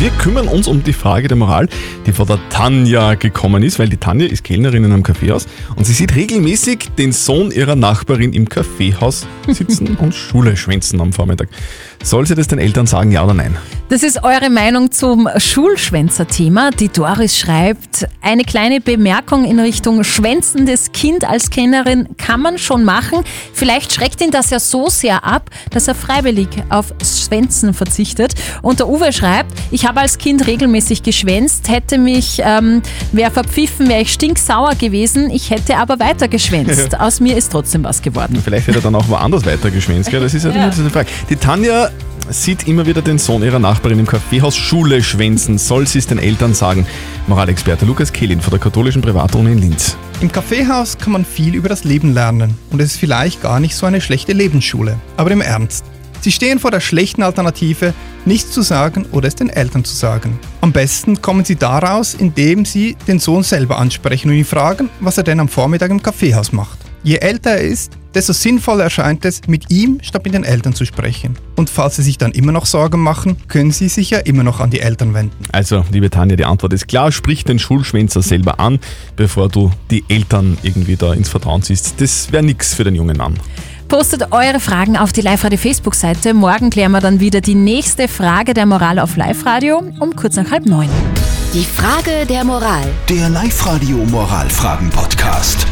Wir kümmern uns um die Frage der Moral, die von der Tanja gekommen ist, weil die Tanja ist Kellnerin in einem Kaffeehaus und sie sieht regelmäßig den Sohn ihrer Nachbarin im Kaffeehaus sitzen und Schule schwänzen am Vormittag. Soll sie das den Eltern sagen, ja oder nein? Das ist eure Meinung zum Schulschwänzer-Thema. Die Doris schreibt, eine kleine Bemerkung in Richtung schwänzendes Kind als Kennerin kann man schon machen. Vielleicht schreckt ihn das ja so sehr ab, dass er freiwillig auf Schwänzen verzichtet. Und der Uwe schreibt, ich habe als Kind regelmäßig geschwänzt, hätte mich ähm, wer verpfiffen, wäre ich stinksauer gewesen. Ich hätte aber weiter geschwänzt. Aus mir ist trotzdem was geworden. Vielleicht hätte er dann auch woanders weiter geschwänzt, gell? Das ist ja, Ja. die Frage. Die Tanja sieht immer wieder den Sohn ihrer Nachbarin im Kaffeehaus Schule schwänzen. Soll sie es den Eltern sagen? Moralexperte Lukas Kehlin von der katholischen Privatuni in Linz. Im Kaffeehaus kann man viel über das Leben lernen und es ist vielleicht gar nicht so eine schlechte Lebensschule. Aber im Ernst. Sie stehen vor der schlechten Alternative, nichts zu sagen oder es den Eltern zu sagen. Am besten kommen Sie daraus, indem Sie den Sohn selber ansprechen und ihn fragen, was er denn am Vormittag im Kaffeehaus macht. Je älter er ist, desto sinnvoller erscheint es, mit ihm statt mit den Eltern zu sprechen. Und falls Sie sich dann immer noch Sorgen machen, können Sie sich ja immer noch an die Eltern wenden. Also, liebe Tanja, die Antwort ist klar. Sprich den Schulschwänzer selber an, bevor du die Eltern irgendwie da ins Vertrauen ziehst. Das wäre nix für den jungen Mann. Postet eure Fragen auf die Live-Radio Facebook-Seite. Morgen klären wir dann wieder die nächste Frage der Moral auf Live-Radio um kurz nach halb neun. Die Frage der Moral. Der Live-Radio Moralfragen-Podcast.